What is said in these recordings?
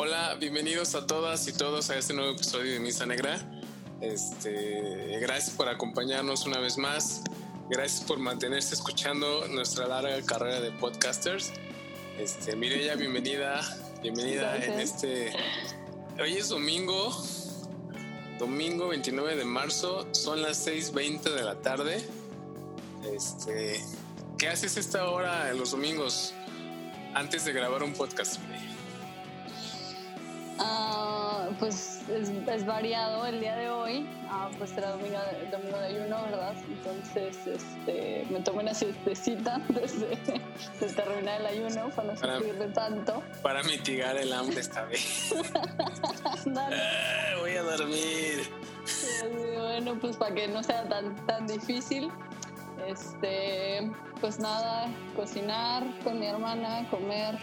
Hola, bienvenidos a todas y todos a este nuevo episodio de Misa Negra. Este, gracias por acompañarnos una vez más. Gracias por mantenerse escuchando nuestra larga carrera de podcasters. Este, Mireya, bienvenida, bienvenida en este. Hoy es domingo, domingo 29 de marzo, son las 6:20 de la tarde. Este, ¿qué haces esta hora en los domingos antes de grabar un podcast? Ah, pues es, variado el día de hoy. Ah, pues era domingo, domingo de ayuno, ¿verdad? Entonces este, me tomé una siestecita antes de, terminar el ayuno para no sufrir tanto. Para mitigar el hambre esta vez. Ah, voy a dormir. bueno, pues para que no sea tan, tan difícil. Este, pues nada, cocinar con mi hermana, comer,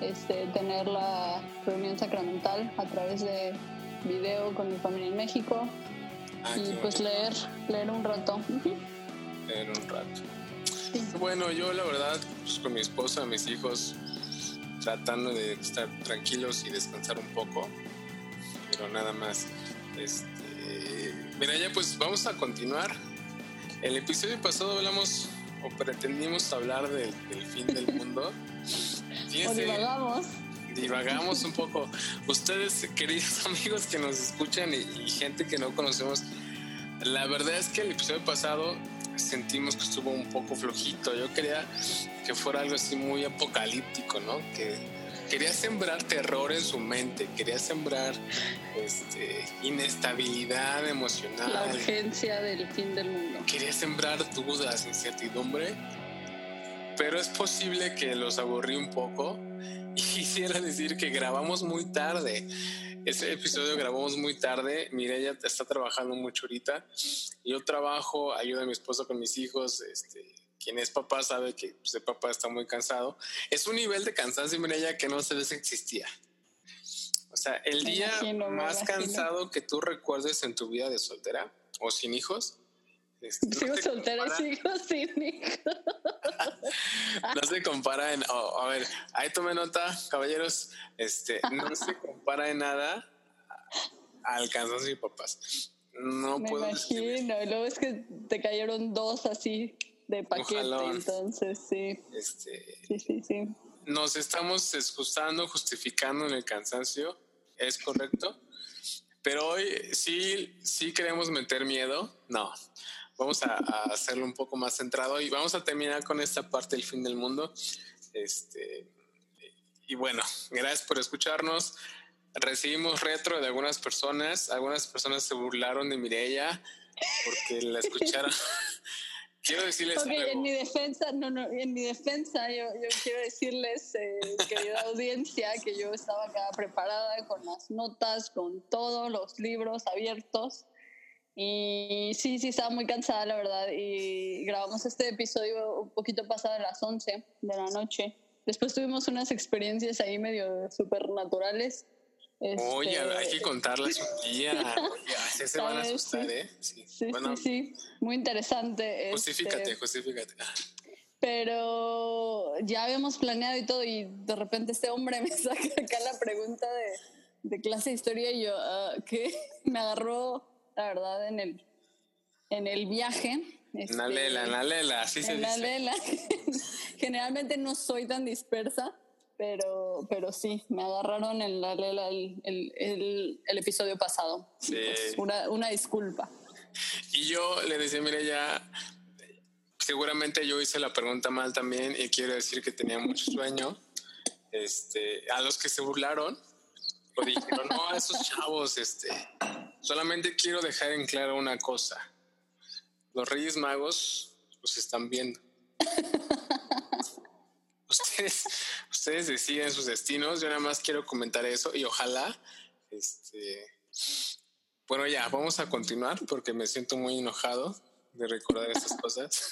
este, tener la reunión sacramental a través de video con mi familia en México ah, y pues leer, leer un rato. Leer un rato. Bueno, yo la verdad, pues con mi esposa, mis hijos, tratando de estar tranquilos y descansar un poco, pero nada más. Este, mira, ya pues vamos a continuar. El episodio pasado hablamos o pretendimos hablar del fin del mundo. o divagamos. Divagamos un poco. Ustedes, queridos amigos que nos escuchan y, gente que no conocemos, la verdad es que el episodio pasado sentimos que estuvo un poco flojito. Yo quería que fuera algo así muy apocalíptico, ¿no? Que quería sembrar terror en su mente, quería sembrar este, inestabilidad emocional. La urgencia del fin del mundo. Quería sembrar dudas, incertidumbre pero es posible que los aburrí un poco y quisiera decir que grabamos muy tarde. Ese episodio grabamos muy tarde. Mireya está trabajando mucho ahorita. Yo trabajo, ayudo a mi esposo con mis hijos. Este, quien es papá sabe que pues, el papá está muy cansado. Es un nivel de cansancio, Mireya, que no se que existía. O sea, el día más cansado que tú recuerdes en tu vida de soltera o sin hijos este, sigo soltera sigo sin hijos. no se compara en. Oh, a ver, ahí tome nota, caballeros. Este, no se compara en nada al cansancio de papás. No Me puedo. imagino. Y luego es que te cayeron dos así de paquete. Entonces, sí. Este, sí, sí, sí. Nos estamos excusando, justificando en el cansancio. ¿Es correcto? Pero hoy sí, sí queremos meter miedo. No, vamos a, hacerlo un poco más centrado y vamos a terminar con esta parte del fin del mundo. Este, y bueno, gracias por escucharnos. Recibimos retro de algunas personas. Algunas personas se burlaron de Mireya porque la escucharon. quiero decirles en mi defensa, no, no, en mi defensa, yo, quiero decirles, eh, querida audiencia, que yo estaba acá preparada con las notas, con todos los libros abiertos y sí, sí, estaba muy cansada, la verdad. Y grabamos este episodio un poquito pasado de las 11 de la noche. Después tuvimos unas experiencias ahí medio supernaturales. Oye, este, hay que contarlas un día. Oye, se van a asustar, ¿eh? Sí, sí, sí, Muy interesante. Justifícate, este, justifícate. Pero ya habíamos planeado y todo, y de repente este hombre me saca acá la pregunta de, de clase de historia y yo, ah, ¿qué? Me agarró la verdad, en el, en el viaje. Este, en la lela, en la lela, así se en la lela. Generalmente no soy tan dispersa, pero, pero sí, me agarraron en la lela el, el, el, episodio pasado. Sí. una, una disculpa. Y yo le decía, mire, ya seguramente yo hice la pregunta mal también y quiero decir que tenía mucho sueño. Este, a los que se burlaron, o dijeron, no, esos chavos, este, Solamente quiero dejar en claro una cosa. Los Reyes Magos los están viendo. ustedes, ustedes deciden sus destinos. Yo nada más quiero comentar eso y ojalá, este, bueno, ya vamos a continuar porque me siento muy enojado de recordar esas cosas.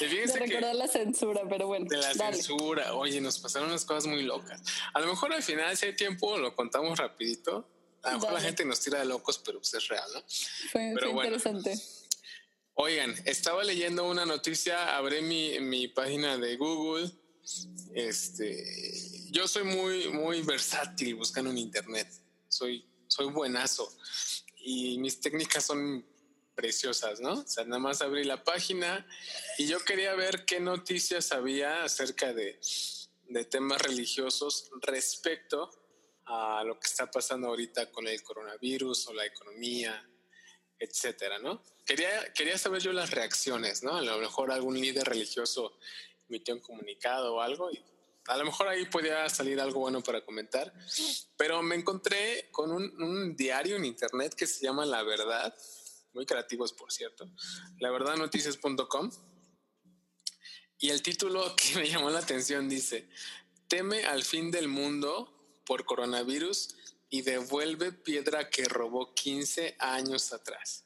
de recordar la censura, pero bueno. De la censura. Oye, nos pasaron unas cosas muy locas. A lo mejor al final, si hay tiempo, lo contamos rapidito a lo mejor la gente nos tira de locos, pero pues es real, ¿no? Fue, interesante. Oigan, estaba leyendo una noticia, abrí mi, mi página de Google, este, yo soy muy, muy versátil buscando en internet. Soy, soy buenazo y mis técnicas son preciosas, ¿no? O sea, nada más abrí la página y yo quería ver qué noticias había acerca de, de temas religiosos respecto a lo que está pasando ahorita con el coronavirus o la economía, etcétera, ¿no? Quería, quería saber yo las reacciones, ¿no? A lo mejor algún líder religioso emitió un comunicado o algo y a lo mejor ahí podía salir algo bueno para comentar, pero me encontré con un, un diario en internet que se llama La Verdad, muy creativos por cierto, laverdadnoticias.com y el título que me llamó la atención dice, teme al fin del mundo por coronavirus y devuelve piedra que robó 15 años atrás.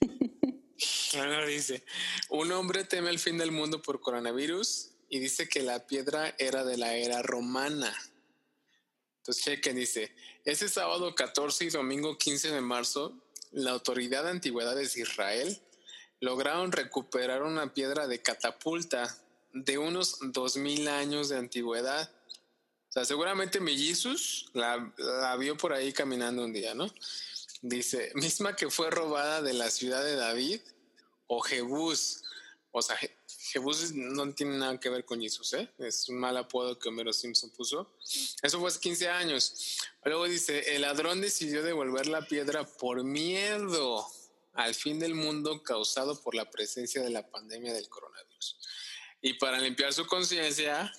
dice, un hombre teme al fin del mundo por coronavirus y dice que la piedra era de la era romana. Entonces, chequen, dice, ese sábado 14 y domingo 15 de marzo, la Autoridad de Antigüedades de Israel lograron recuperar una piedra de catapulta de unos 2000 años de antigüedad seguramente Mellizos la, la vio por ahí caminando un día, ¿no? Dice, misma que fue robada de la ciudad de David o Jebús. O sea, Jebús no tiene nada que ver con Jesús, ¿eh? Es un mal apodo que Homero Simpson puso. Eso fue hace 15 años. Luego dice, el ladrón decidió devolver la piedra por miedo al fin del mundo causado por la presencia de la pandemia del coronavirus. Y para limpiar su conciencia,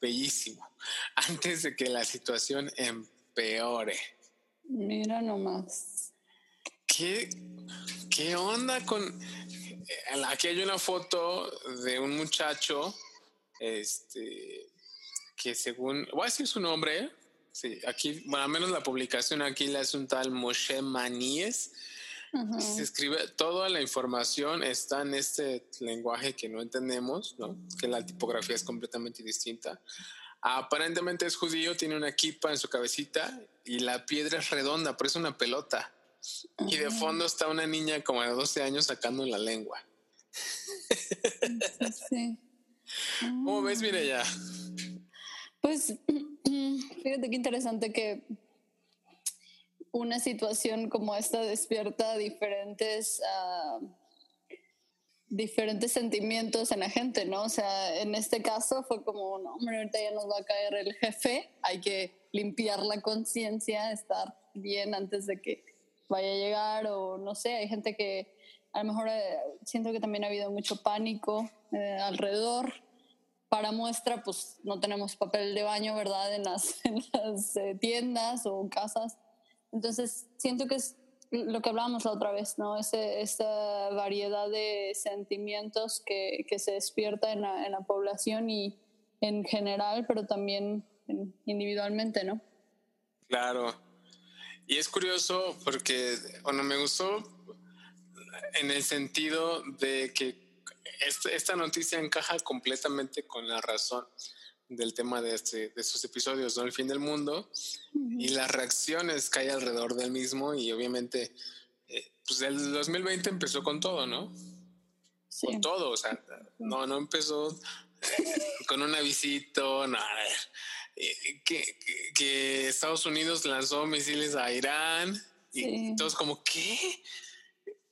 bellísimo, antes de que la situación empeore. Mira nomás. ¿Qué, qué onda con... Eh, aquí hay una foto de un muchacho, este, que según, voy a decir su nombre, ¿eh? sí, aquí, bueno, al menos la publicación aquí la es un tal Moshe Maníes, se escribe, toda la información está en este lenguaje que no entendemos, ¿no? que la tipografía es completamente distinta. Aparentemente es judío, tiene una equipa en su cabecita y la piedra es redonda, pero es una pelota. Y de fondo está una niña como de 12 años sacando la lengua. Sí. ¿Cómo ves, ya Pues fíjate qué interesante que una situación como esta despierta diferentes, uh, diferentes sentimientos en la gente, ¿no? O sea, en este caso fue como, no, hombre, ahorita ya nos va a caer el jefe, hay que limpiar la conciencia, estar bien antes de que vaya a llegar, o no sé, hay gente que a lo mejor eh, siento que también ha habido mucho pánico eh, alrededor. Para muestra, pues no tenemos papel de baño, ¿verdad? En las, en las eh, tiendas o casas. Entonces, siento que es lo que hablábamos la otra vez, ¿no? Ese, esa variedad de sentimientos que, que se despierta en la, en la, población y en general, pero también individualmente, ¿no? Claro. Y es curioso porque, bueno, me gustó en el sentido de que esta noticia encaja completamente con la razón del tema de, este, de estos episodios, ¿no? El fin del mundo y las reacciones que hay alrededor del mismo y obviamente, eh, pues el 2020 empezó con todo, ¿no? Con todo, o sea, no, no empezó eh, con un avisito, no, eh, que, que, Estados Unidos lanzó misiles a Irán y todos como, ¿qué?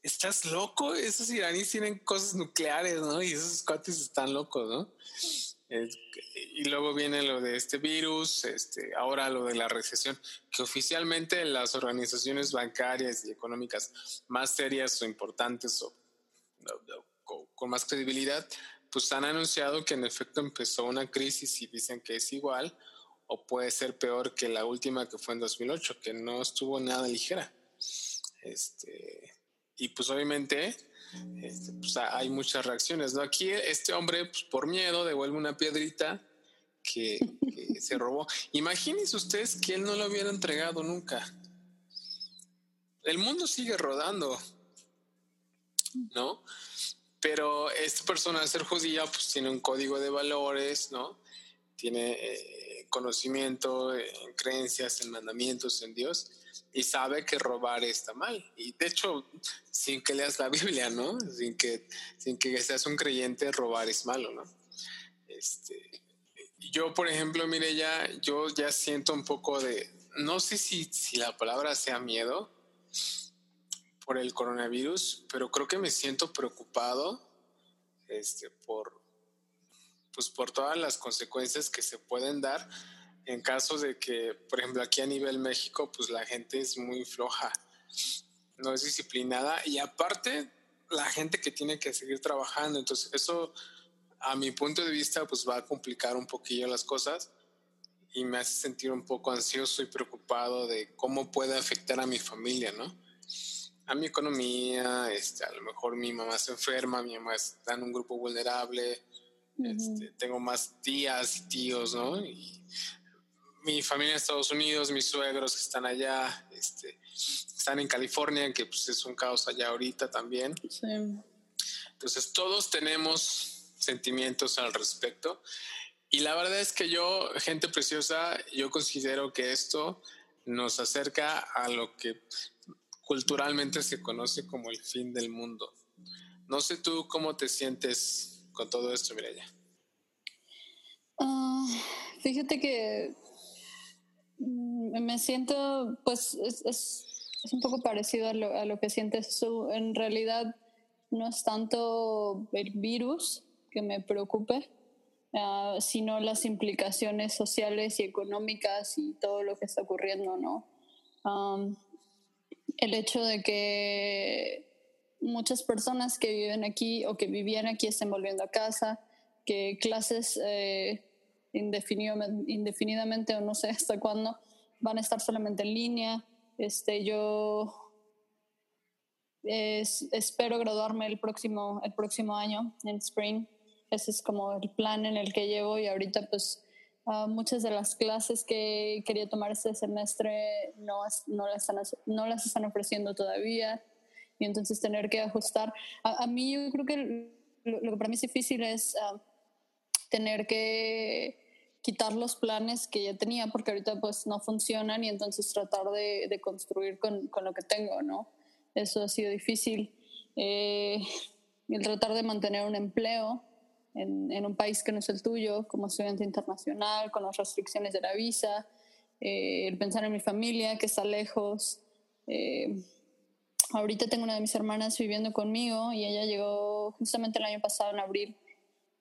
¿Estás loco? Esos iraníes tienen cosas nucleares, ¿no? Y esos cuates están locos, ¿no? Y luego viene lo de este virus, este, ahora lo de la recesión, que oficialmente las organizaciones bancarias y económicas más serias o importantes o, con más credibilidad, pues han anunciado que en efecto empezó una crisis y dicen que es igual o puede ser peor que la última que fue en 2008, que no estuvo nada ligera. Este, y pues obviamente este, pues hay muchas reacciones. ¿no? Aquí este hombre, pues, por miedo, devuelve una piedrita que, se robó. Imagínense ustedes que él no lo hubiera entregado nunca. El mundo sigue rodando, ¿no? Pero esta persona, al ser judía, pues tiene un código de valores, ¿no? Tiene eh, conocimiento en creencias, en mandamientos en Dios y sabe que robar está mal. Y de hecho, sin que leas la Biblia, ¿no? Sin que, sin que seas un creyente, robar es malo, ¿no? Este, yo, por ejemplo, mire, ya, yo ya siento un poco de, no sé si, si la palabra sea miedo por el coronavirus, pero creo que me siento preocupado este, por, pues por todas las consecuencias que se pueden dar en caso de que, por ejemplo, aquí a nivel México, pues la gente es muy floja, no es disciplinada y aparte la gente que tiene que seguir trabajando, entonces eso a mi punto de vista pues va a complicar un poquillo las cosas y me hace sentir un poco ansioso y preocupado de cómo puede afectar a mi familia, ¿no? A mi economía, este, a lo mejor mi mamá se enferma, mi mamá está en un grupo vulnerable, este, tengo más tías y tíos, ¿no? Y mi familia en Estados Unidos, mis suegros que están allá, este, están en California, que pues es un caos allá ahorita también. Sí. Entonces todos tenemos sentimientos al respecto y la verdad es que yo, gente preciosa, yo considero que esto nos acerca a lo que culturalmente se conoce como el fin del mundo. No sé tú cómo te sientes con todo esto, Mireya. Ah, fíjate que me siento, pues es, es, un poco parecido a lo, a lo que sientes tú. En realidad no es tanto el virus que me preocupe, Ah, sino las implicaciones sociales y económicas y todo lo que está ocurriendo, ¿no? el hecho de que muchas personas que viven aquí o que vivían aquí estén volviendo a casa, que clases eh, indefinidamente o no sé hasta cuándo van a estar solamente en línea. Este, yo espero graduarme el próximo, el próximo año, en spring. Ese es como el plan en el que llevo y ahorita pues ah, muchas de las clases que quería tomar este semestre no, no, las, están, no las están ofreciendo todavía y entonces tener que ajustar. A, mí yo creo que lo, que para mí es difícil es ah, tener que quitar los planes que ya tenía porque ahorita pues no funcionan y entonces tratar de, de construir con, con, lo que tengo, ¿no? Eso ha sido difícil. Eh, el tratar de mantener un empleo en, un país que no es el tuyo, como estudiante internacional, con las restricciones de la visa, eh, el pensar en mi familia que está lejos. Eh, ahorita tengo una de mis hermanas viviendo conmigo y ella llegó justamente el año pasado en abril.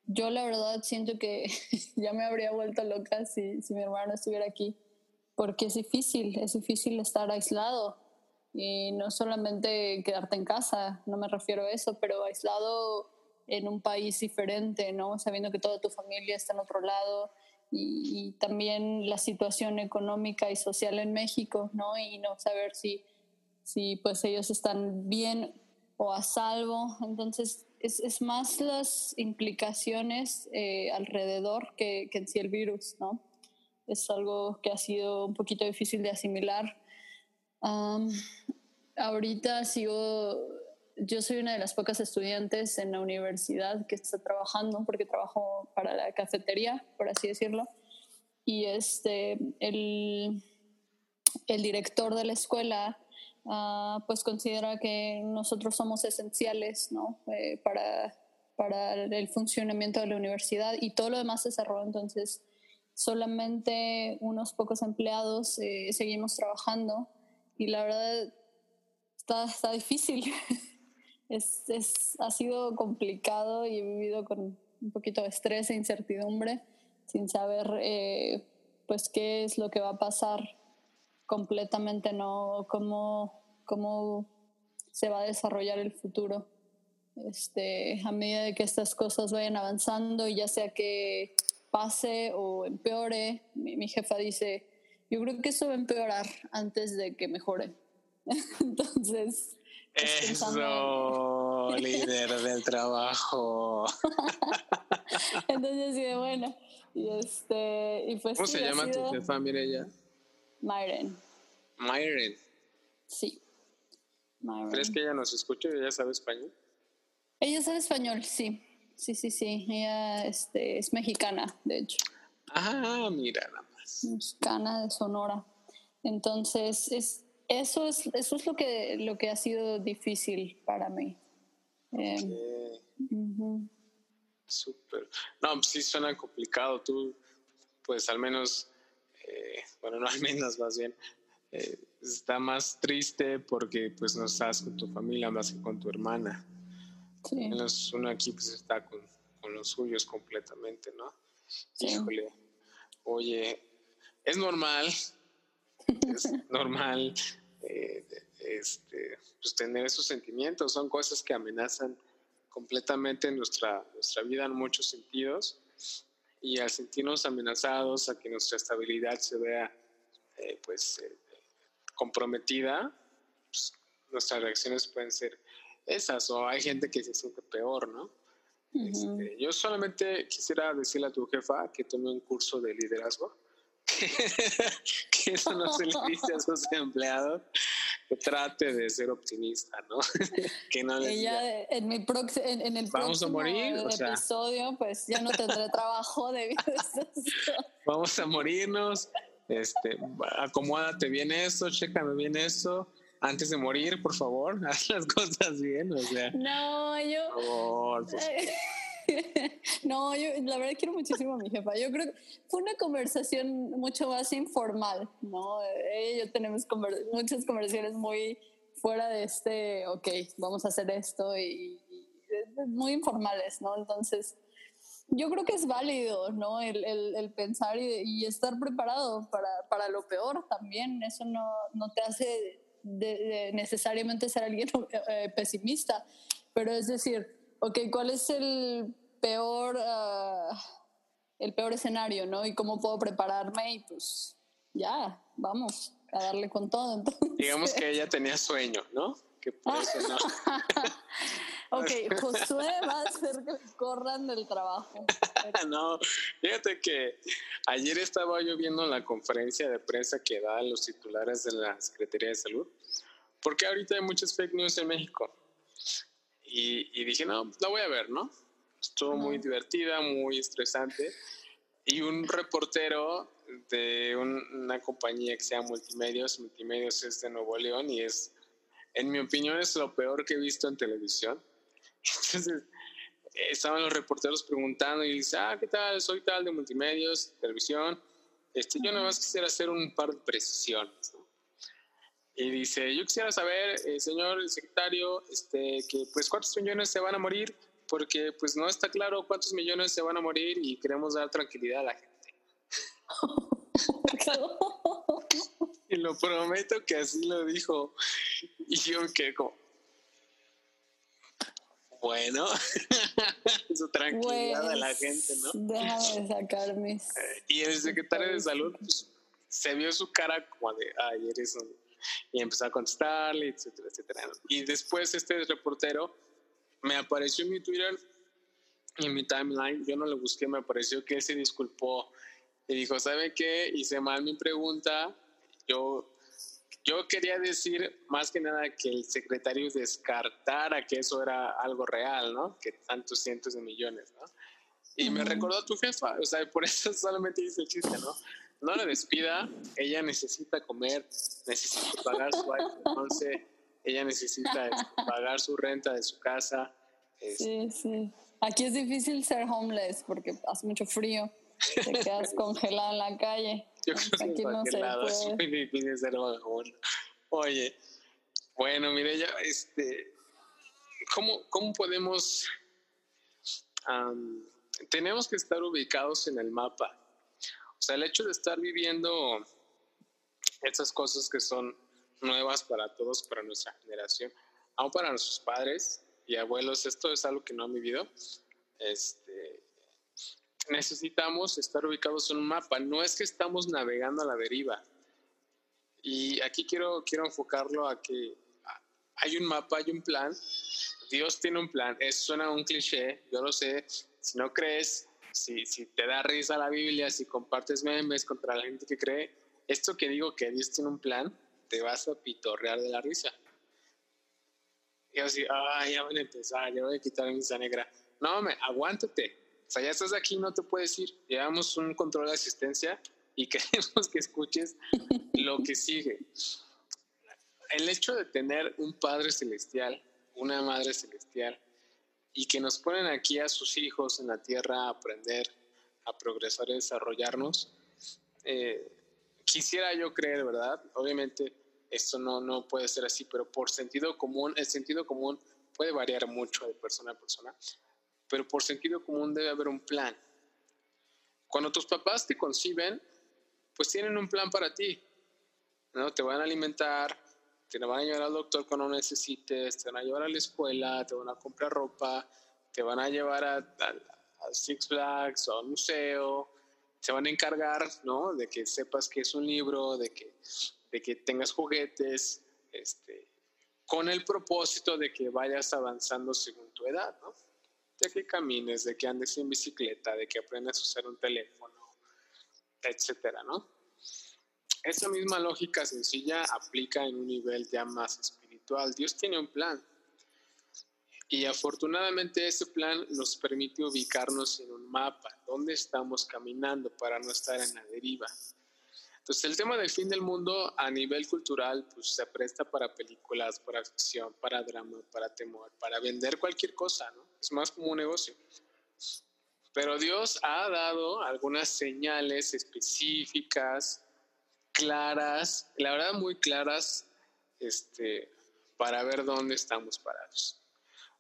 Yo la verdad siento que ya me habría vuelto loca si, si mi hermana estuviera aquí, porque es difícil, es difícil estar aislado y no solamente quedarte en casa, no me refiero a eso, pero aislado en un país diferente, ¿no? Sabiendo que toda tu familia está en otro lado y, también la situación económica y social en México, ¿no? Y no saber si, si pues ellos están bien o a salvo. Entonces, es, es más las implicaciones eh, alrededor que, que, en sí el virus, ¿no? Es algo que ha sido un poquito difícil de asimilar. ahorita sigo yo soy una de las pocas estudiantes en la universidad que está trabajando, porque trabajo para la cafetería, por así decirlo. Y este, el, el director de la escuela uh, pues considera que nosotros somos esenciales ¿no? Eh, para, para el funcionamiento de la universidad y todo lo demás se cerró. Entonces, solamente unos pocos empleados eh, seguimos trabajando y la verdad está, está difícil. es, es, ha sido complicado y he vivido con un poquito de estrés e incertidumbre sin saber eh, pues qué es lo que va a pasar completamente, no cómo, cómo se va a desarrollar el futuro. Este, a medida de que estas cosas vayan avanzando y ya sea que pase o empeore, mi, mi jefa dice, yo creo que eso va a empeorar antes de que mejore. Entonces, eso, líder del trabajo. Entonces, sí, bueno. Y este, y pues, ¿Cómo se llama tu jefa, Mireya? Myren. Myren. Sí. ¿Crees que ella nos escucha y ella sabe español? Ella sabe español, sí. Sí, sí, sí. Ella este, es mexicana, de hecho. Ah, mira nada más. Mexicana de Sonora. Entonces, es, eso es, eso es lo que, lo que ha sido difícil para mí. Eh, Súper. No, pues sí suena complicado. Tú, pues al menos, eh, bueno, no al menos más bien, eh, está más triste porque pues no estás con tu familia más que con tu hermana. Sí. Menos uno aquí pues está con, con los suyos completamente, ¿no? Híjole, oye, es normal, es normal eh, este, pues tener esos sentimientos, son cosas que amenazan completamente nuestra, nuestra vida en muchos sentidos y al sentirnos amenazados, a que nuestra estabilidad se vea eh, pues eh, comprometida, pues, nuestras reacciones pueden ser esas o hay gente que se siente peor, ¿no? Este, yo solamente quisiera decirle a tu jefa que tome un curso de liderazgo, que eso no se le dice a sus empleados, que trate de ser optimista, ¿no? que no Ella, en, mi en, el Vamos próximo a morir, episodio, pues ya no tendré trabajo debido a eso. Vamos a morirnos, este, acomódate bien eso, chécame bien eso antes de morir, por favor, haz las cosas bien, o sea. No, yo. no, yo la verdad quiero muchísimo a mi jefa. Yo creo que fue una conversación mucho más informal, ¿no? Ella y yo tenemos muchas conversaciones muy fuera de este, ok, vamos a hacer esto y, muy informales, ¿no? Entonces, yo creo que es válido, ¿no? El, el, pensar y, estar preparado para, para, lo peor también. Eso no, no te hace de, necesariamente ser alguien eh, pesimista, pero es decir, ok, ¿cuál es el peor, ah, el peor escenario, no? Y cómo puedo prepararme y pues ya, vamos a darle con todo. Digamos que ella tenía sueño, ¿no? Que por eso no. ok, Josué va a hacer que corran del trabajo. no, fíjate que ayer estaba yo viendo la conferencia de prensa que dan los titulares de la Secretaría de Salud, porque ahorita hay muchas fake news en México. Y, dije, no, la voy a ver, ¿no? Estuvo muy divertida, muy estresante. Y un reportero de una compañía que se llama Multimedios, Multimedios es de Nuevo León y es, en mi opinión, es lo peor que he visto en televisión. Entonces, estaban los reporteros preguntando y dice, ah, ¿qué tal? Soy tal de Multimedios, televisión. Este, yo nada más quisiera hacer un par de precisiones. Y dice, yo quisiera saber, eh, señor secretario, este, que pues cuántos millones se van a morir, porque pues no está claro cuántos millones se van a morir y queremos dar tranquilidad a la gente. y lo prometo que así lo dijo. Y yo que como, bueno, su tranquilidad de la gente, ¿no? Déjame sacar mis... Eh, y el secretario de salud pues, se vio su cara como de, ay, eres un y empezó a contestarle, etcétera, etcétera. Y después este reportero me apareció en mi Twitter en mi timeline, yo no lo busqué, me apareció que él se disculpó y dijo, ¿sabe qué? Hice mal mi pregunta, yo, yo quería decir más que nada que el secretario descartara que eso era algo real, ¿no? Que tantos cientos de millones, ¿no? Y me recordó a tu jefa, o sea, por eso solamente hice el chiste, ¿no? no la despida, ella necesita comer, necesita pagar su iPhone ella necesita este, pagar su renta de su casa. Este. Sí, sí. Aquí es difícil ser homeless porque hace mucho frío, te quedas congelado en la calle. Yo creo que aquí no se puede. es muy difícil ser Oye, bueno, mire, ya, este, ¿cómo, cómo podemos, tenemos que estar ubicados en el mapa o sea, el hecho de estar viviendo esas cosas que son nuevas para todos, para nuestra generación, aún para nuestros padres y abuelos, esto es algo que no han vivido. Este, necesitamos estar ubicados en un mapa. No es que estamos navegando a la deriva. Y aquí quiero, quiero enfocarlo a que hay un mapa, hay un plan. Dios tiene un plan. Eso suena un cliché, yo lo sé. Si no crees, si, si te da risa la Biblia, si compartes memes contra la gente que cree, esto que digo que Dios tiene un plan, te vas a pitorrear de la risa. Y así, ay, ya van a empezar, ya voy a quitar mi misa negra. No, me, aguántate. O sea, ya estás aquí, no te puedes ir. Llevamos un control de asistencia y queremos que escuches lo que sigue. El hecho de tener un Padre Celestial, una Madre Celestial, y que nos ponen aquí a sus hijos en la tierra a aprender, a progresar y desarrollarnos, eh, quisiera yo creer, ¿verdad? Obviamente esto no, no puede ser así, pero por sentido común, el sentido común puede variar mucho de persona a persona, pero por sentido común debe haber un plan. Cuando tus papás te conciben, pues tienen un plan para ti, ¿no? Te van a alimentar, te van a llevar al doctor cuando necesites, te van a llevar a la escuela, te van a comprar ropa, te van a llevar a, a Six Flags o al museo, se van a encargar, ¿no? De que sepas que es un libro, de que, de que tengas juguetes, este, con el propósito de que vayas avanzando según tu edad, ¿no? De que camines, de que andes en bicicleta, de que aprendas a usar un teléfono, etcétera, ¿no? Esa misma lógica sencilla aplica en un nivel ya más espiritual. Dios tiene un plan. Y afortunadamente ese plan nos permite ubicarnos en un mapa, dónde estamos caminando para no estar en la deriva. Entonces el tema del fin del mundo a nivel cultural pues se presta para películas, para ficción, para drama, para temor, para vender cualquier cosa, ¿no? Es más como un negocio. Pero Dios ha dado algunas señales específicas, claras, la verdad muy claras, este, para ver dónde estamos parados.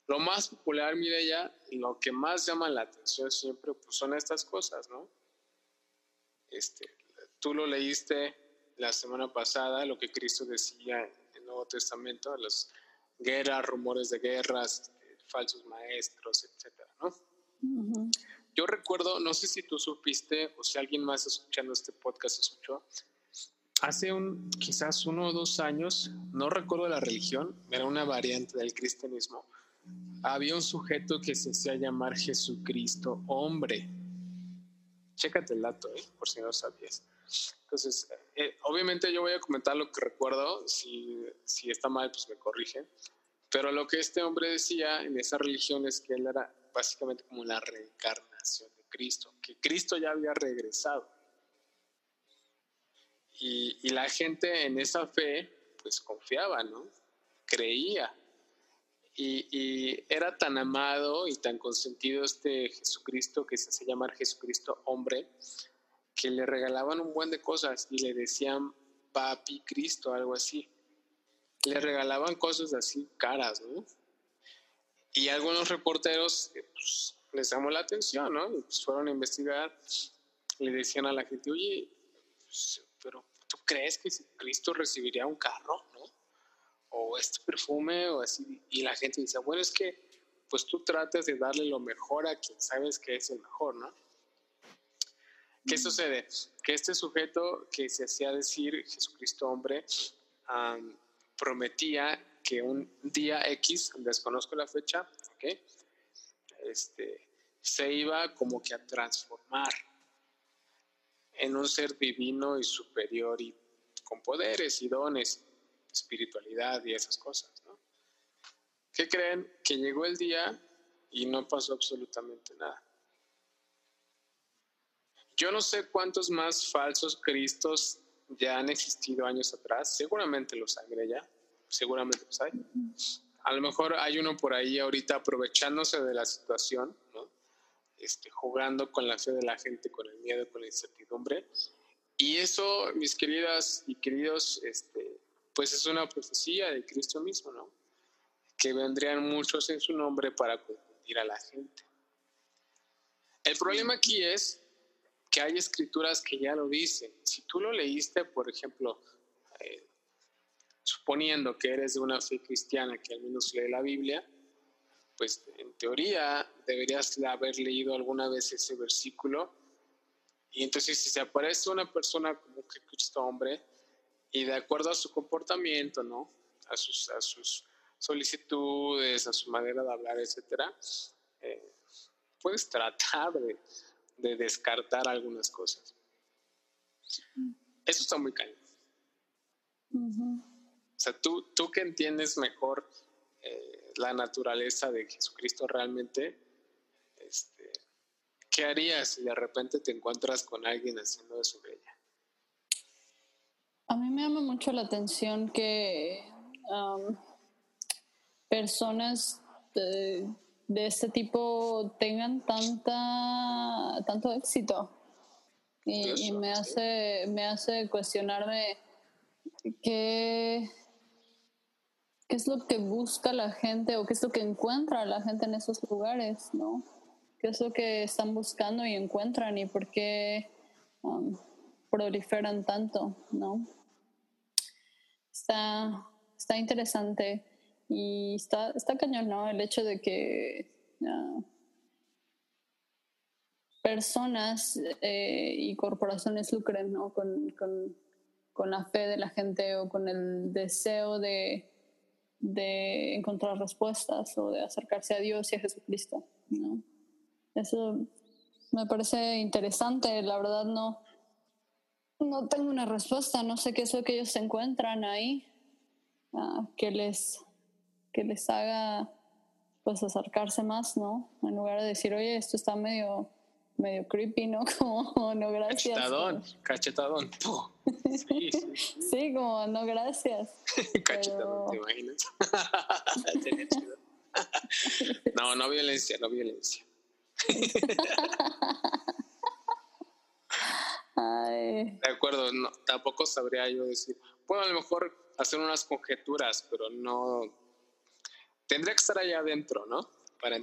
Lo más popular, ya lo que más llama la atención siempre pues, son estas cosas, ¿no? Este, tú lo leíste la semana pasada, lo que Cristo decía en el Nuevo Testamento, las guerras, rumores de guerras, este, falsos maestros, etcétera, ¿no? Yo recuerdo, no sé si tú supiste o si alguien más escuchando este podcast escuchó, hace un, quizás uno o dos años, no recuerdo la religión, era una variante del cristianismo, había un sujeto que se hacía llamar Jesucristo hombre. Chécate el dato, ¿eh? por si no sabías. Entonces, eh, obviamente yo voy a comentar lo que recuerdo, si, si está mal, pues me corrigen. Pero lo que este hombre decía en esa religión es que él era básicamente como la reencarnación de Cristo, que Cristo ya había regresado. Y, y la gente en esa fe, pues confiaba, ¿no? Creía y, era tan amado y tan consentido este Jesucristo que se hace llamar Jesucristo hombre, que le regalaban un buen de cosas y le decían papi Cristo, algo así. Le regalaban cosas así caras, ¿no? Y algunos reporteros eh, pues, les llamó la atención, ¿no? Y pues fueron a investigar, le decían a la gente, oye, pues, pero ¿tú crees que Cristo recibiría un carro, no? o este perfume o así. Y la gente dice, bueno, es que pues tú tratas de darle lo mejor a quien sabes que es el mejor, ¿no? ¿Qué sucede? Que este sujeto que se hacía decir Jesucristo hombre prometía que un día X, desconozco la fecha, ¿ok? Este, se iba como que a transformar en un ser divino y superior y con poderes y dones espiritualidad y esas cosas, ¿no? ¿Qué creen? Que llegó el día y no pasó absolutamente nada. Yo no sé cuántos más falsos cristos ya han existido años atrás, seguramente los hay ya, seguramente los hay. A lo mejor hay uno por ahí ahorita aprovechándose de la situación, ¿no? Este, jugando con la fe de la gente, con el miedo, con la incertidumbre. Y eso, mis queridas y queridos este, pues es una profecía de Cristo mismo, ¿no? Que vendrían muchos en su nombre para confundir a la gente. El problema aquí es que hay escrituras que ya lo dicen. Si tú lo leíste, por ejemplo, eh, suponiendo que eres de una fe cristiana que al menos lee la Biblia, pues en teoría deberías haber leído alguna vez ese versículo. Y entonces si se aparece una persona como que Cristo hombre, y de acuerdo a su comportamiento, ¿no? A sus, a sus solicitudes, a su manera de hablar, etcétera, eh, puedes tratar de, descartar algunas cosas. Eso está muy cañón. O sea, tú, tú que entiendes mejor eh, la naturaleza de Jesucristo realmente, este, ¿qué harías si de repente te encuentras con alguien haciendo eso de ella? A mí me llama mucho la atención que personas de, este tipo tengan tanta, tanto éxito. Y, me, hace, me hace cuestionarme qué, qué es lo que busca la gente o qué es lo que encuentra la gente en esos lugares, ¿no? ¿Qué es lo que están buscando y encuentran y por qué um, proliferan tanto, ¿no? Está, está interesante y está, está cañón, ¿no? El hecho de que uh, personas eh, y corporaciones lucren ¿no? con, con, con, la fe de la gente o con el deseo de, de, encontrar respuestas o de acercarse a Dios y a Jesucristo. ¿no? Eso me parece interesante, la verdad no, no tengo una respuesta, no sé qué es lo que ellos encuentran ahí uh, que, les, que les haga pues acercarse más, ¿no? En lugar de decir, oye, esto está medio medio creepy, ¿no? Como, no, gracias. Cachetadón, cachetadón. Sí, sí. sí, como, no, gracias. cachetadón, ¿te imaginas? no, no violencia, no violencia. Ay. De acuerdo, no, tampoco sabría yo decir. Puedo a lo mejor hacer unas conjeturas, pero no. Tendría que estar allá adentro, ¿no?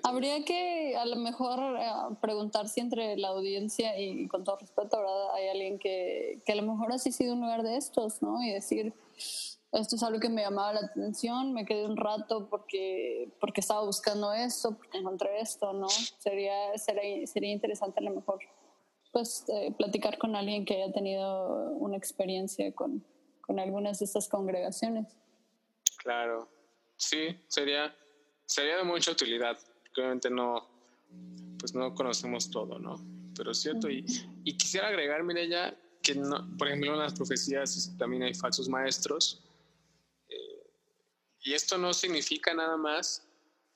Habría que a lo mejor eh, preguntar si entre la audiencia y con todo respeto, ¿verdad? Hay alguien que, que a lo mejor ha sido un lugar de estos, ¿no? Y decir, esto es algo que me llamaba la atención, me quedé un rato porque, porque estaba buscando esto, porque encontré esto, ¿no? Sería, sería, sería interesante a lo mejor pues eh, platicar con alguien que haya tenido una experiencia con, con algunas de estas congregaciones. Claro, sí, sería sería de mucha utilidad. Obviamente no, pues no conocemos todo, ¿no? Pero es cierto. Y, quisiera agregar, ya que no, por ejemplo en las profecías también hay falsos maestros. Eh, y esto no significa nada más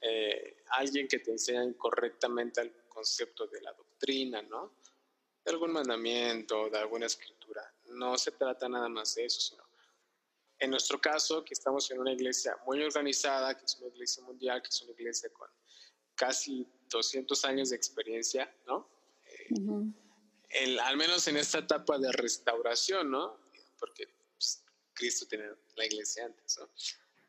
eh, alguien que te enseña incorrectamente el concepto de la doctrina, ¿no? De algún mandamiento, de alguna escritura. No se trata nada más de eso, sino en nuestro caso, que estamos en una iglesia muy organizada, que es una iglesia mundial, que es una iglesia con casi 200 años de experiencia, ¿no? Eh, al menos en esta etapa de restauración, ¿no? Porque pues, Cristo tiene la iglesia antes, ¿no?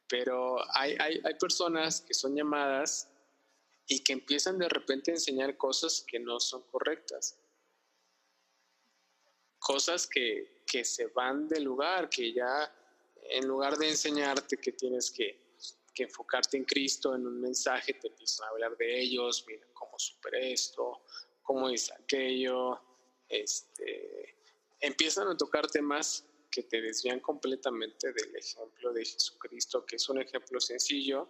Pero hay, hay, hay personas que son llamadas y que empiezan de repente a enseñar cosas que no son correctas. Cosas que, que se van del lugar, que ya en lugar de enseñarte que tienes que, enfocarte en Cristo, en un mensaje, te empiezan a hablar de ellos, mira cómo superé esto, cómo hice aquello, este, empiezan a tocar temas que te desvían completamente del ejemplo de Jesucristo, que es un ejemplo sencillo.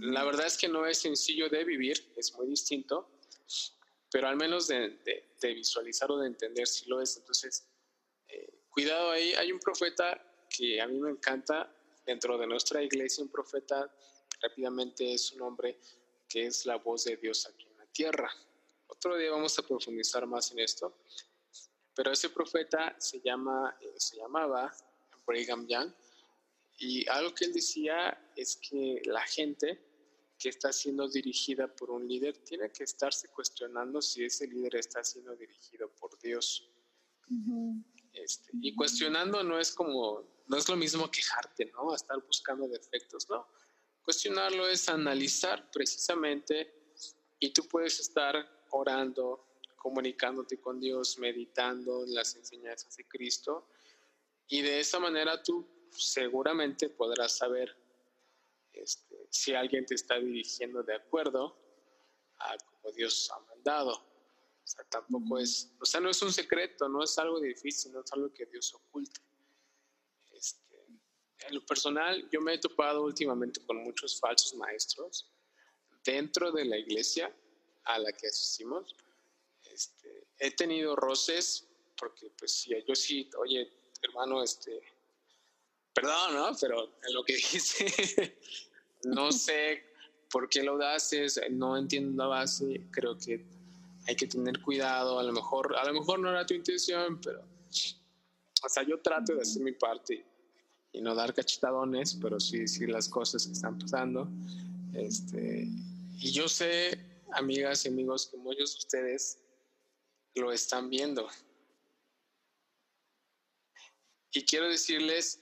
La verdad es que no es sencillo de vivir, es muy distinto, pero al menos de, visualizar o de entender si lo es. Entonces, eh, cuidado ahí, hay un profeta que a mí me encanta dentro de nuestra iglesia, un profeta rápidamente es un hombre que es la voz de Dios aquí en la tierra. Otro día vamos a profundizar más en esto, pero ese profeta se, llama, eh, se llamaba Brigham Young y algo que él decía es que la gente que está siendo dirigida por un líder tiene que estarse cuestionando si ese líder está siendo dirigido por Dios. Este, y cuestionando no es como no es lo mismo quejarte, ¿no? Estar buscando defectos, ¿no? Cuestionarlo es analizar precisamente y tú puedes estar orando, comunicándote con Dios, meditando en las enseñanzas de Cristo y de esa manera tú seguramente podrás saber este, si alguien te está dirigiendo de acuerdo a como Dios ha mandado. O sea, tampoco es, o sea, no es un secreto, no es algo difícil, no es algo que Dios oculte en lo personal, yo me he topado últimamente con muchos falsos maestros dentro de la iglesia a la que asistimos. Este, he tenido roces porque, pues, yo sí, oye, hermano, este, perdón, ¿no? Pero en lo que dice, no sé por qué lo haces, no entiendo la base, creo que hay que tener cuidado, a lo mejor, a lo mejor no era tu intención, pero, o sea, yo trato de hacer mi parte y no dar cachetadones, pero sí decir las cosas que están pasando. Este, y yo sé, amigas y amigos, que muchos de ustedes lo están viendo. Y quiero decirles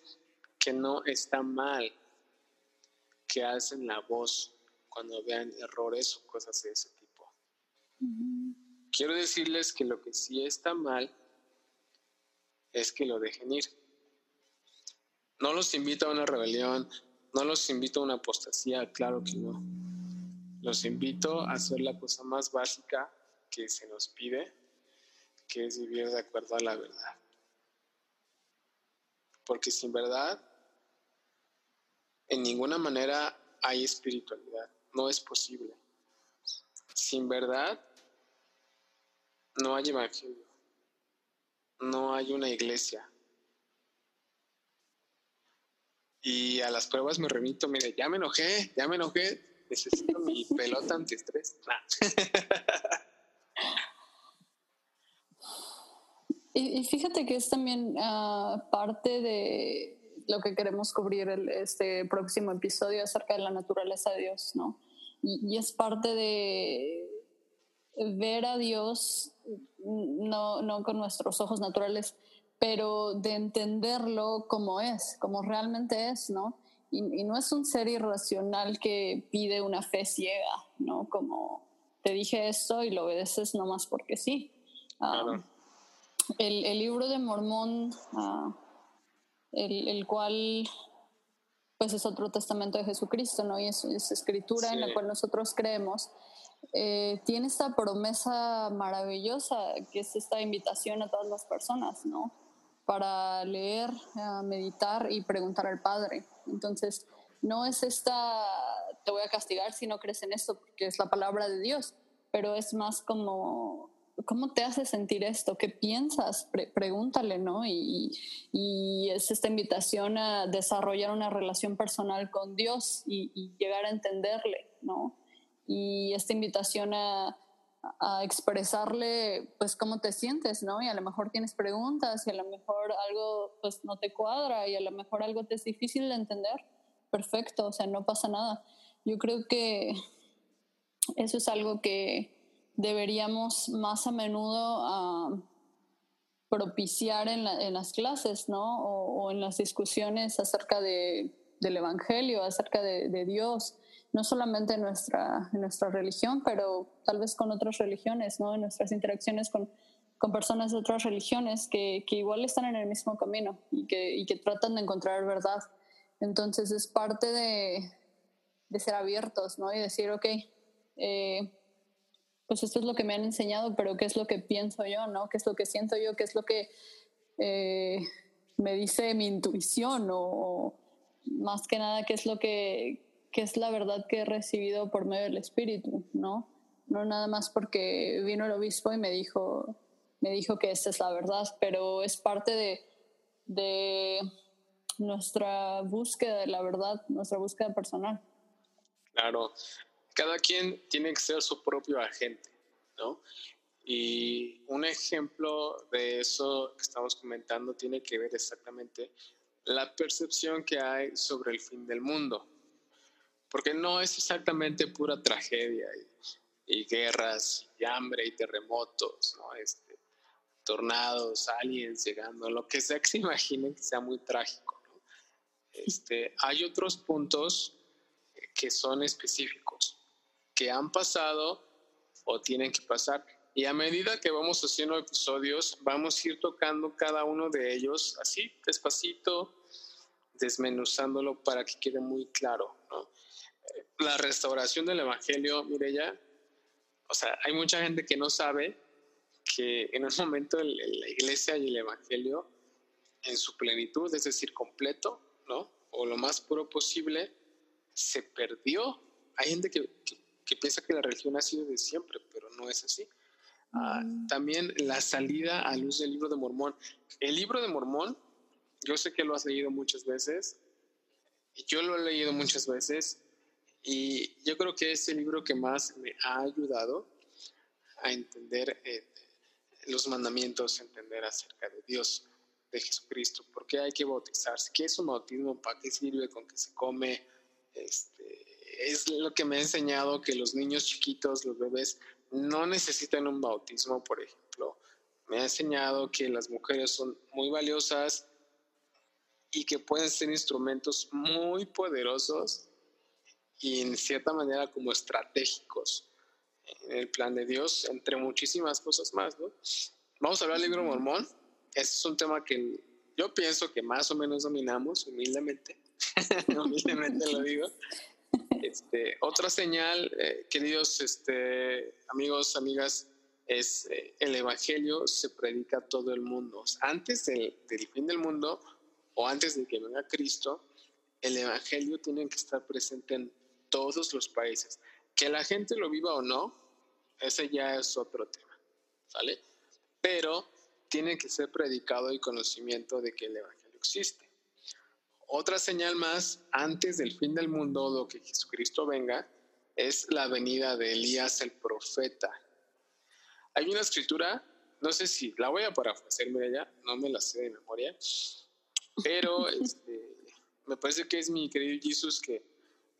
que no está mal que hacen la voz cuando vean errores o cosas de ese tipo. Quiero decirles que lo que sí está mal es que lo dejen ir. No los invito a una rebelión, no los invito a una apostasía, claro que no. Los invito a hacer la cosa más básica que se nos pide, que es vivir de acuerdo a la verdad. Porque sin verdad, en ninguna manera hay espiritualidad. No es posible. Sin verdad, no hay evangelio. No hay una iglesia. Y a las pruebas me remito, mire, ya me enojé, ya me enojé, necesito mi pelota antiestrés. y, y, fíjate que es también ah, parte de lo que queremos cubrir el, este próximo episodio acerca de la naturaleza de Dios, ¿no? Y, y es parte de ver a Dios no, no con nuestros ojos naturales, pero de entenderlo como es, como realmente es, ¿no? Y, no es un ser irracional que pide una fe ciega, ¿no? Como te dije esto y lo obedeces nomás porque sí. Ah, el, el, libro de Mormón, uh, el, el, cual pues es otro testamento de Jesucristo, ¿no? Y es, es escritura en la cual nosotros creemos. Eh, tiene esta promesa maravillosa que es esta invitación a todas las personas, ¿no? Para leer, meditar y preguntar al Padre. Entonces, no es esta, te voy a castigar si no crees en esto, porque es la palabra de Dios, pero es más como, ¿cómo te hace sentir esto? ¿Qué piensas? pregúntale, ¿no? Y, y, es esta invitación a desarrollar una relación personal con Dios y llegar a entenderle, ¿no? Y esta invitación a a expresarle pues cómo te sientes, ¿no? Y a lo mejor tienes preguntas y a lo mejor algo pues no te cuadra y a lo mejor algo te es difícil de entender. Perfecto, o sea, no pasa nada. Yo creo que eso es algo que deberíamos más a menudo propiciar en, las clases, ¿no? O, en las discusiones acerca de, del Evangelio, acerca de Dios no solamente en nuestra, en nuestra religión, pero tal vez con otras religiones, ¿no? En nuestras interacciones con, con personas de otras religiones que, que, igual están en el mismo camino y que, y que tratan de encontrar verdad. Entonces es parte de, de ser abiertos, ¿no? Y decir, ok, eh, pues esto es lo que me han enseñado, pero ¿qué es lo que pienso yo, ¿no? ¿Qué es lo que siento yo? ¿Qué es lo que eh, me dice mi intuición? o más que nada, ¿qué es lo que, que es la verdad que he recibido por medio del Espíritu, ¿no? No nada más porque vino el obispo y me dijo, me dijo que esta es la verdad, pero es parte de, de nuestra búsqueda de la verdad, nuestra búsqueda personal. Claro, cada quien tiene que ser su propio agente, ¿no? Y un ejemplo de eso que estamos comentando tiene que ver exactamente la percepción que hay sobre el fin del mundo porque no es exactamente pura tragedia y, guerras y hambre y terremotos, ¿no? Este, tornados, aliens llegando, lo que sea que se imaginen que sea muy trágico. ¿no? Este, hay otros puntos que son específicos, que han pasado o tienen que pasar. Y a medida que vamos haciendo episodios, vamos a ir tocando cada uno de ellos así, despacito, desmenuzándolo para que quede muy claro. ¿no? La restauración del Evangelio, ya, o sea, hay mucha gente que no sabe que en un momento la iglesia y el Evangelio en su plenitud, es decir, completo, ¿no? O lo más puro posible, se perdió. Hay gente que, piensa que la religión ha sido de siempre, pero no es así. Ah, mm. también la salida a luz del libro de Mormón. El libro de Mormón, yo sé que lo has leído muchas veces, yo lo he leído muchas veces, y yo creo que es el libro que más me ha ayudado a entender eh, los mandamientos, entender acerca de Dios, de Jesucristo, por qué hay que bautizarse, qué es un bautismo, para qué sirve, con qué se come. Este, es lo que me ha enseñado que los niños chiquitos, los bebés, no necesitan un bautismo, por ejemplo. Me ha enseñado que las mujeres son muy valiosas y que pueden ser instrumentos muy poderosos y en cierta manera como estratégicos en el plan de Dios, entre muchísimas cosas más, ¿no? Vamos a hablar del libro mormón. Este es un tema que yo pienso que más o menos dominamos, humildemente. humildemente lo digo. Este, otra señal, eh, queridos este, amigos, amigas, es eh, el Evangelio se predica a todo el mundo. Antes del, del, fin del mundo o antes de que venga Cristo, el Evangelio tiene que estar presente en todos los países. Que la gente lo viva o no, ese ya es otro tema, ¿vale? Pero tiene que ser predicado y conocimiento de que el Evangelio existe. Otra señal más antes del fin del mundo, lo que Jesucristo venga, es la venida de Elías el profeta. Hay una escritura, no sé si la voy a parafrasear, mira ya, no me la sé de memoria, pero este, me parece que es mi querido Jesús que,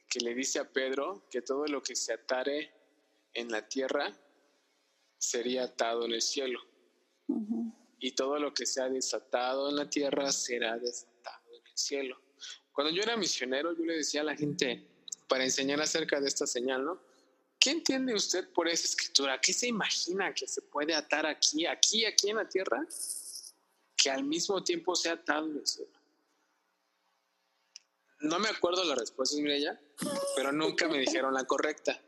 que le dice a Pedro que todo lo que se atare en la tierra sería atado en el cielo. Y todo lo que sea desatado en la tierra será desatado en el cielo. Cuando yo era misionero, yo le decía a la gente, para enseñar acerca de esta señal, ¿no? ¿Qué entiende usted por esa escritura? ¿Qué se imagina que se puede atar aquí, aquí, aquí en la tierra? Que al mismo tiempo sea atado en el cielo. No me acuerdo la respuesta, Mireya, pero nunca me dijeron la correcta.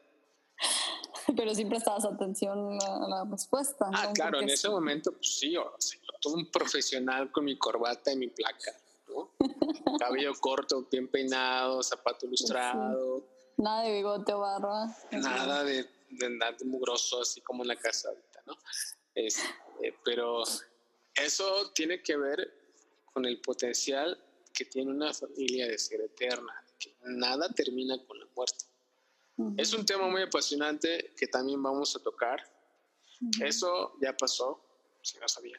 Pero siempre estabas atención a la respuesta. Ah, claro, en ese momento, pues sí, yo, todo un profesional con mi corbata y mi placa, ¿no? Cabello corto, bien peinado, zapato ilustrado. Nada de bigote o barba. Nada de, de nada mugroso, así como en la casa ahorita, ¿no? Este, pero eso tiene que ver con el potencial que tiene una familia de ser eterna, que nada termina con la muerte. Es un tema muy apasionante que también vamos a tocar. Eso ya pasó, si no sabía.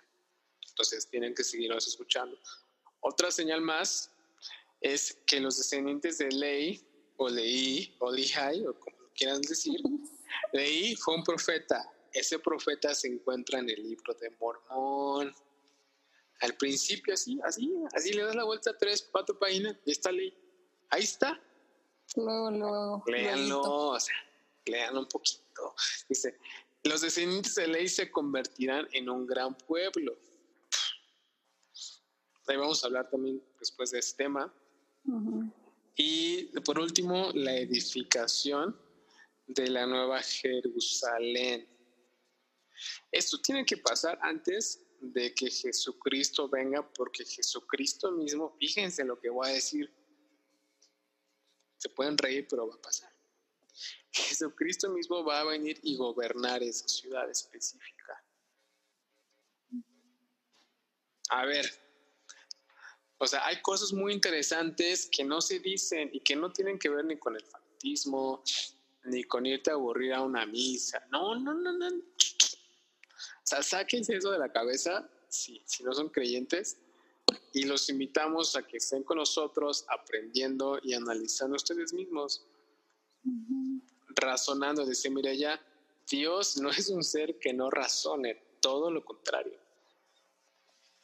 Entonces tienen que seguirnos escuchando. Otra señal más es que los descendientes de Ley, o Leí, o Lihai, o como quieran decir, Leí fue un profeta. Ese profeta se encuentra en el libro de Mormón. Al principio, así, así, así le das la vuelta a tres, cuatro páginas y está Ley. Ahí está. Luego, luego. Léanlo, o sea, léanlo un poquito. Dice, los descendientes de ley se convertirán en un gran pueblo. Ahí vamos a hablar también después de este tema. Y por último, la edificación de la nueva Jerusalén. Esto tiene que pasar antes de que Jesucristo venga, porque Jesucristo mismo, fíjense lo que voy a decir, se pueden reír, pero va a pasar. Jesucristo mismo va a venir y gobernar esa ciudad específica. A ver, o sea, hay cosas muy interesantes que no se dicen y que no tienen que ver ni con el fanatismo, ni con irte a aburrir a una misa. No, no, no, no. Sea, sáquense eso de la cabeza si, si no son creyentes y los invitamos a que estén con nosotros aprendiendo y analizando ustedes mismos, razonando, dice, mira ya, Dios no es un ser que no razone, todo lo contrario.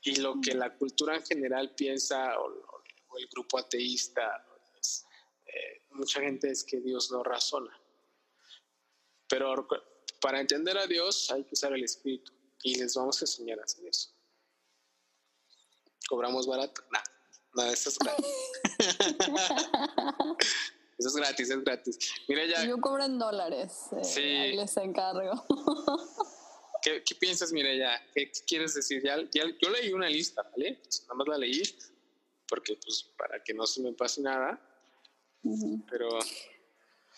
Y lo que la cultura en general piensa, o, el grupo ateísta, eh, mucha gente es que Dios no razona. Pero para entender a Dios hay que usar el Espíritu y les vamos a enseñar a hacer eso cobramos barato. No, no, eso es gratis. eso es gratis, es gratis. Mira ya. Yo cobro en dólares. Eh, sí. Ahí les encargo. ¿Qué, ¿Qué, piensas, Mireya? ¿Qué, ¿Qué, quieres decir? Ya, ya, yo leí una lista, ¿vale? nada más la leí porque, pues, para que no se me pase nada. Pero.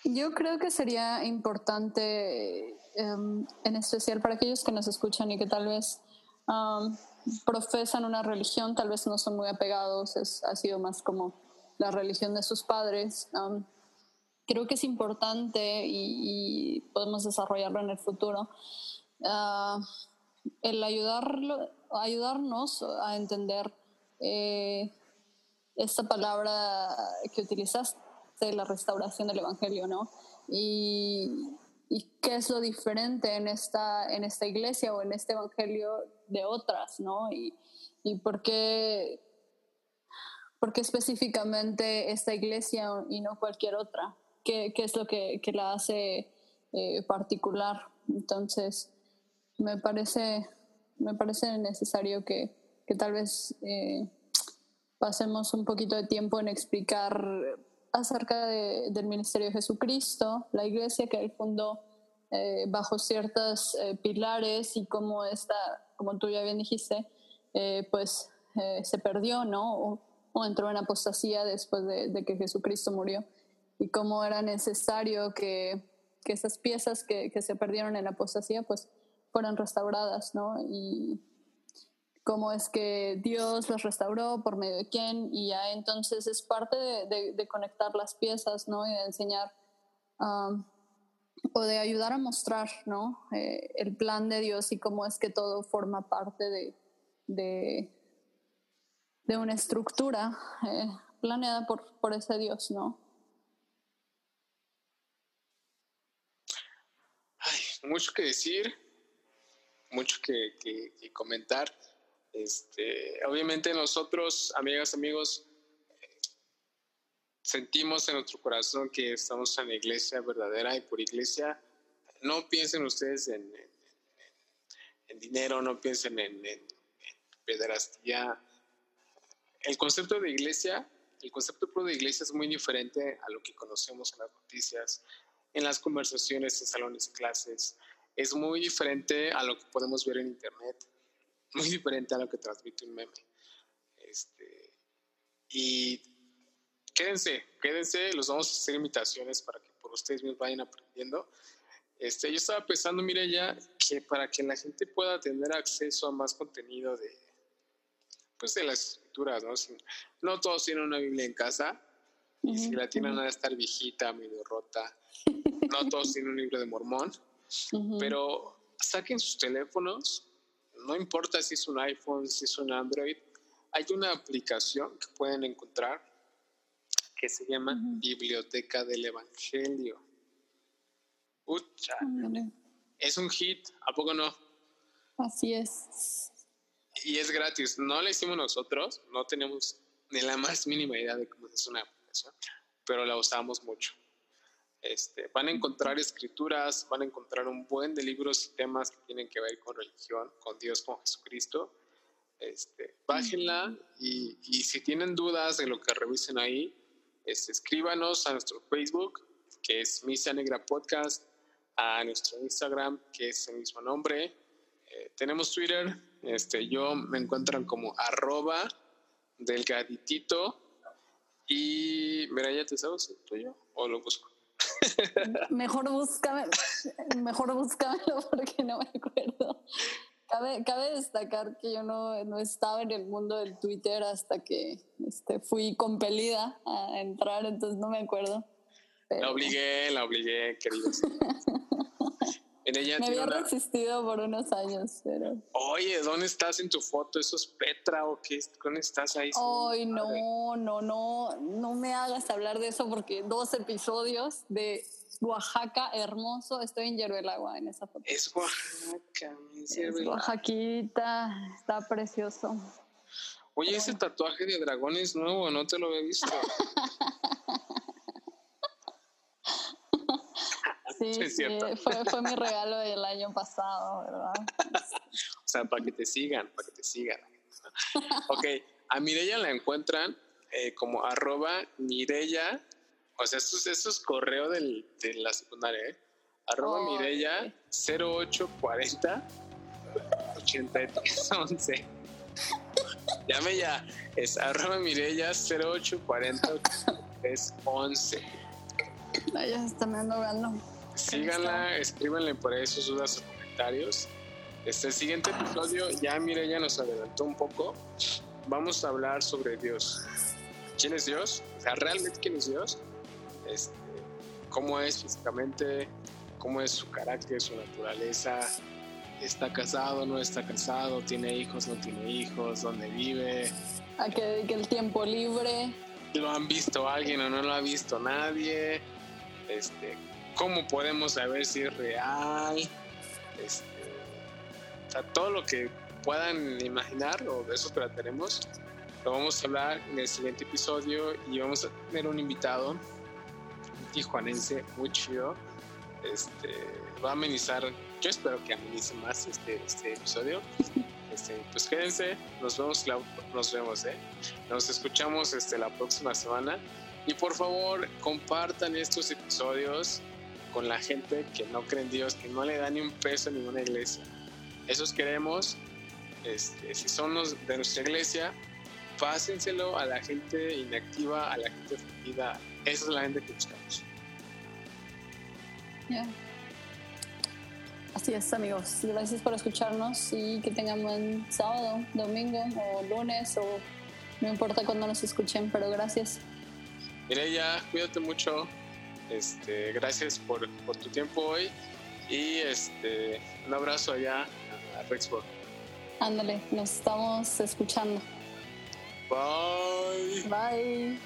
Yo creo que sería importante, um, en especial para aquellos que nos escuchan y que tal vez um, profesan una religión, tal vez no son muy apegados, es, ha sido más como la religión de sus padres. Um, creo que es importante y, podemos desarrollarlo en el futuro. Uh, el ayudarlo, ayudarnos a entender eh, esta palabra que utilizaste, la restauración del Evangelio, ¿no? Y, y qué es lo diferente en esta, en esta iglesia o en este evangelio de otras, ¿no? Y, y por qué, ¿por qué específicamente esta iglesia y no cualquier otra? ¿Qué, qué es lo que, que la hace eh, particular? Entonces, me parece, me parece necesario que, que tal vez eh, pasemos un poquito de tiempo en explicar acerca de, del ministerio de Jesucristo, la iglesia que él fundó eh, bajo ciertos eh, pilares y cómo esta, como tú ya bien dijiste, pues se perdió, ¿no? O, entró en apostasía después de, de, que Jesucristo murió y cómo era necesario que, que esas piezas que, que, se perdieron en la apostasía, pues fueran restauradas, ¿no? Y cómo es que Dios las restauró, por medio de quién, y ya entonces es parte de, conectar las piezas, ¿no? Y de enseñar o de ayudar a mostrar, ¿no? Eh, el plan de Dios y cómo es que todo forma parte de, una estructura eh, planeada por, por ese Dios, ¿no? Ay, mucho que decir mucho que, comentar. Este, obviamente nosotros, amigas, amigos, sentimos en nuestro corazón que estamos en la iglesia verdadera y por iglesia. No piensen ustedes en, en, dinero, no piensen en, en, pederastía. El concepto de iglesia, el concepto de iglesia es muy diferente a lo que conocemos en las noticias, en las conversaciones, en salones de clases. Es muy diferente a lo que podemos ver en internet, muy diferente a lo que transmite un meme. Este, y quédense, quédense, los vamos a hacer invitaciones para que por ustedes mismos vayan aprendiendo. Este, yo estaba pensando, mire ya, que para que la gente pueda tener acceso a más contenido de, pues de las escrituras, ¿no? no todos tienen una Biblia en casa, y si la tienen a estar viejita, medio rota. No todos tienen un libro de mormón. Pero saquen sus teléfonos, no importa si es un iPhone, si es un Android, hay una aplicación que pueden encontrar que se llama Biblioteca del Evangelio. Ucha, es un hit, ¿a poco no? Así es. Y es gratis, no la hicimos nosotros, no tenemos ni la más mínima idea de cómo es una aplicación, pero la usamos mucho. Este, van a encontrar escrituras, van a encontrar un buen de libros y temas que tienen que ver con religión, con Dios, con Jesucristo. Este, bájenla y, si tienen dudas de lo que revisen ahí, este, escríbanos a nuestro Facebook, que es Misa Negra Podcast, a nuestro Instagram, que es el mismo nombre. Eh, tenemos Twitter, este, yo me encuentran como arroba delgaditito y mira, ya te sabes el tuyo o lo busco. Mejor búscame, mejor búscamelo porque no me acuerdo. Cabe, cabe destacar que yo no, no, estaba en el mundo del Twitter hasta que este, fui compelida a entrar, entonces no me acuerdo. La obligué, la obligué, querido. me había resistido por unos años, pero... Oye, ¿dónde estás en tu foto? ¿Eso es o qué? ¿Dónde estás ahí? Ay, no, no, no, no me hagas hablar de eso porque dos episodios de Oaxaca hermoso, estoy en Hierro Agua en esa foto. Es Oaxaca, es Oaxaquita, está precioso. Oye, ese tatuaje de dragón es nuevo, no te lo había visto. Sí, fue, mi regalo del año pasado, ¿verdad? o sea, para que te sigan, para que te sigan. ok, a Mirella la encuentran eh, como arroba Mirella, o sea, esto, es correo de la secundaria, ¿eh? Arroba Mirella 0840 8311. Llame ya, es arroba Mirella 0840 8311. Ay, ya se está me andando síganla, escríbanle por ahí sus dudas o comentarios. Este siguiente episodio, ya mire, ya nos adelantó un poco. Vamos a hablar sobre Dios. ¿Quién es Dios? O sea, realmente quién es Dios. Este, cómo es físicamente, cómo es su carácter, su naturaleza. ¿Está casado, no está casado? ¿Tiene hijos, no tiene hijos? ¿Dónde vive? ¿A qué dedica el tiempo libre? ¿Lo han visto alguien o no lo ha visto nadie? Este, cómo podemos saber si es real, este, o sea, todo lo que puedan imaginar o de eso trataremos Lo vamos a hablar en el siguiente episodio y vamos a tener un invitado, un tijuanense muy chido. Este, va a amenizar, yo espero que amenice más este, este episodio. Este, pues quédense, nos vemos, nos vemos, ¿eh? Nos escuchamos este, la próxima semana. Y por favor, compartan estos episodios con la gente que no cree en Dios, que no le da ni un peso a ninguna iglesia. Esos queremos, este, si son los de nuestra iglesia, pásenselo a la gente inactiva, a la gente ofendida. Esa es la gente que buscamos. Así es, amigos. Gracias por escucharnos y que tengan buen sábado, domingo o lunes o no importa cuándo nos escuchen, pero gracias. ya cuídate mucho. Este, gracias por, por tu tiempo hoy y este, un abrazo allá a Rexburg. Ándale, nos estamos escuchando. Bye. Bye.